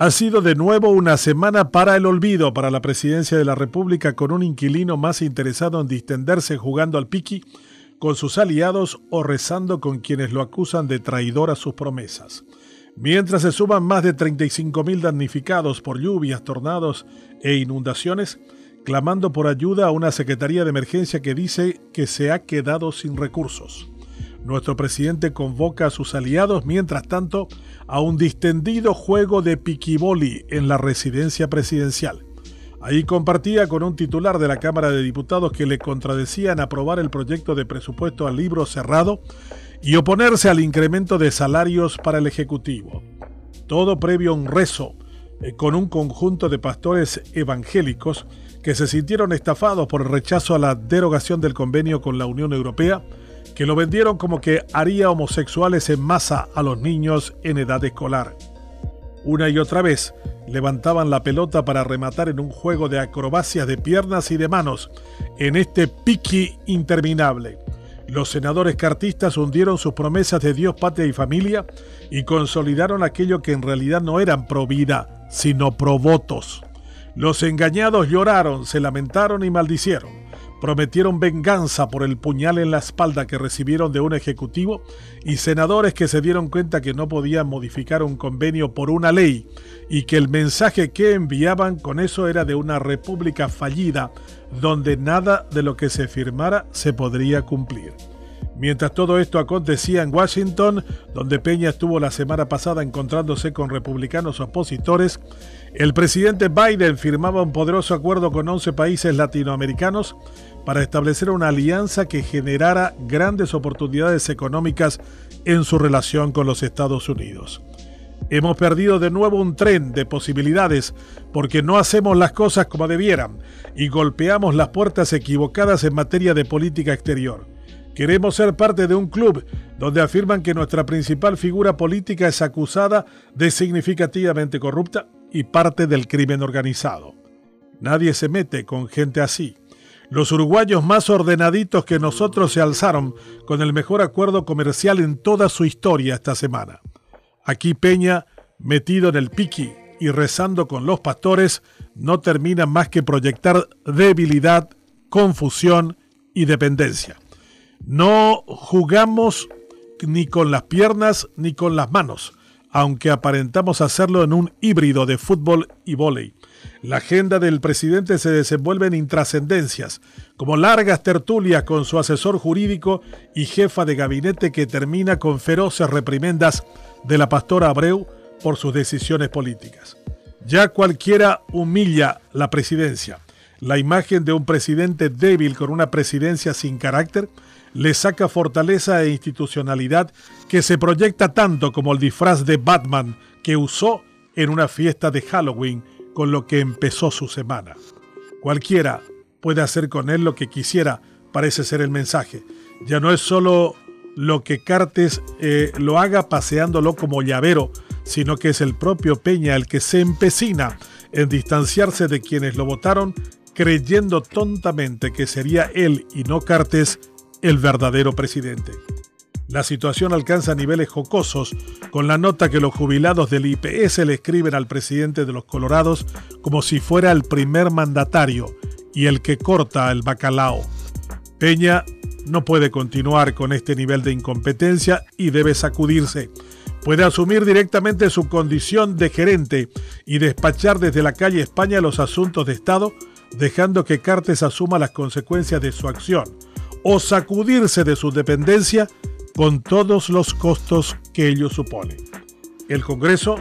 Ha sido de nuevo una semana para el olvido para la presidencia de la República con un inquilino más interesado en distenderse jugando al Piqui con sus aliados o rezando con quienes lo acusan de traidor a sus promesas. Mientras se suman más de 35.000 damnificados por lluvias, tornados e inundaciones, clamando por ayuda a una Secretaría de Emergencia que dice que se ha quedado sin recursos. Nuestro presidente convoca a sus aliados, mientras tanto, a un distendido juego de piquiboli en la residencia presidencial. Ahí compartía con un titular de la Cámara de Diputados que le contradecían aprobar el proyecto de presupuesto al libro cerrado y oponerse al incremento de salarios para el Ejecutivo. Todo previo a un rezo eh, con un conjunto de pastores evangélicos que se sintieron estafados por el rechazo a la derogación del convenio con la Unión Europea, que lo vendieron como que haría homosexuales en masa a los niños en edad escolar. Una y otra vez levantaban la pelota para rematar en un juego de acrobacias de piernas y de manos en este piqui interminable. Los senadores cartistas hundieron sus promesas de Dios, patria y familia y consolidaron aquello que en realidad no eran pro vida, sino pro votos. Los engañados lloraron, se lamentaron y maldicieron prometieron venganza por el puñal en la espalda que recibieron de un ejecutivo y senadores que se dieron cuenta que no podían modificar un convenio por una ley y que el mensaje que enviaban con eso era de una república fallida donde nada de lo que se firmara se podría cumplir. Mientras todo esto acontecía en Washington, donde Peña estuvo la semana pasada encontrándose con republicanos opositores, el presidente Biden firmaba un poderoso acuerdo con 11 países latinoamericanos para establecer una alianza que generara grandes oportunidades económicas en su relación con los Estados Unidos. Hemos perdido de nuevo un tren de posibilidades porque no hacemos las cosas como debieran y golpeamos las puertas equivocadas en materia de política exterior. Queremos ser parte de un club donde afirman que nuestra principal figura política es acusada de significativamente corrupta y parte del crimen organizado. Nadie se mete con gente así. Los uruguayos más ordenaditos que nosotros se alzaron con el mejor acuerdo comercial en toda su historia esta semana. Aquí Peña, metido en el piqui y rezando con los pastores, no termina más que proyectar debilidad, confusión y dependencia. No jugamos ni con las piernas ni con las manos, aunque aparentamos hacerlo en un híbrido de fútbol y vóley. La agenda del presidente se desenvuelve en intrascendencias, como largas tertulias con su asesor jurídico y jefa de gabinete que termina con feroces reprimendas de la pastora Abreu por sus decisiones políticas. Ya cualquiera humilla la presidencia. La imagen de un presidente débil con una presidencia sin carácter le saca fortaleza e institucionalidad que se proyecta tanto como el disfraz de Batman que usó en una fiesta de Halloween con lo que empezó su semana. Cualquiera puede hacer con él lo que quisiera, parece ser el mensaje. Ya no es solo lo que Cartes eh, lo haga paseándolo como llavero, sino que es el propio Peña el que se empecina en distanciarse de quienes lo votaron, creyendo tontamente que sería él y no Cartes el verdadero presidente. La situación alcanza niveles jocosos con la nota que los jubilados del IPS le escriben al presidente de los Colorados como si fuera el primer mandatario y el que corta el bacalao. Peña no puede continuar con este nivel de incompetencia y debe sacudirse. Puede asumir directamente su condición de gerente y despachar desde la calle España los asuntos de Estado, dejando que Cartes asuma las consecuencias de su acción o sacudirse de su dependencia con todos los costos que ello supone. El Congreso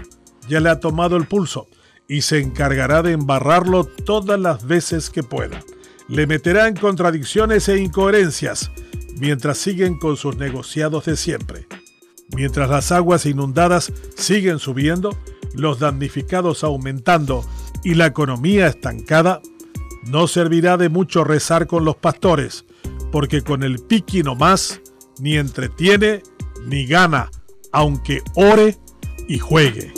ya le ha tomado el pulso y se encargará de embarrarlo todas las veces que pueda. Le meterá en contradicciones e incoherencias mientras siguen con sus negociados de siempre. Mientras las aguas inundadas siguen subiendo, los damnificados aumentando y la economía estancada, no servirá de mucho rezar con los pastores, porque con el piqui no más, ni entretiene ni gana, aunque ore y juegue.